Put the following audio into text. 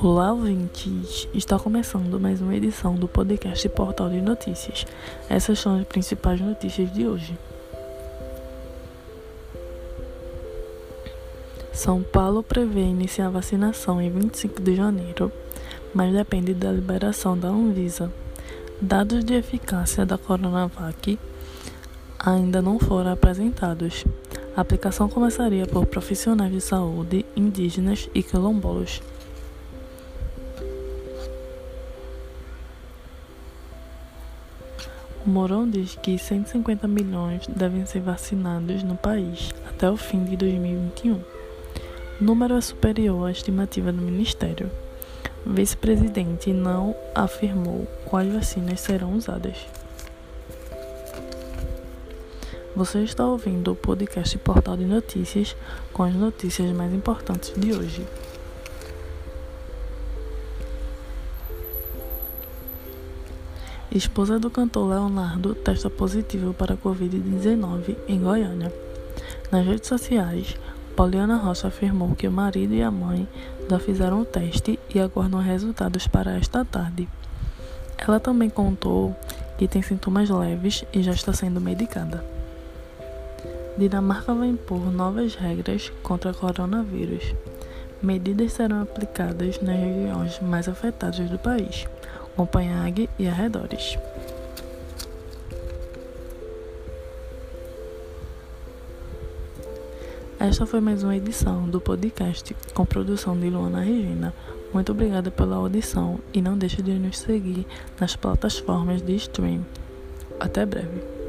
Olá, ouvintes! Está começando mais uma edição do podcast Portal de Notícias. Essas são as principais notícias de hoje. São Paulo prevê iniciar a vacinação em 25 de janeiro, mas depende da liberação da Anvisa. Dados de eficácia da Coronavac ainda não foram apresentados. A aplicação começaria por profissionais de saúde, indígenas e quilombolas. Mourão diz que 150 milhões devem ser vacinados no país até o fim de 2021. O número é superior à estimativa do Ministério. O vice-presidente não afirmou quais vacinas serão usadas. Você está ouvindo o podcast Portal de Notícias com as notícias mais importantes de hoje. Esposa do cantor Leonardo testa positivo para Covid-19 em Goiânia. Nas redes sociais, Poliana Rocha afirmou que o marido e a mãe já fizeram o teste e aguardam resultados para esta tarde. Ela também contou que tem sintomas leves e já está sendo medicada. Dinamarca vai impor novas regras contra coronavírus. Medidas serão aplicadas nas regiões mais afetadas do país. Copenhague e arredores. Esta foi mais uma edição do podcast com produção de Luana Regina. Muito obrigada pela audição e não deixe de nos seguir nas plataformas de stream. Até breve.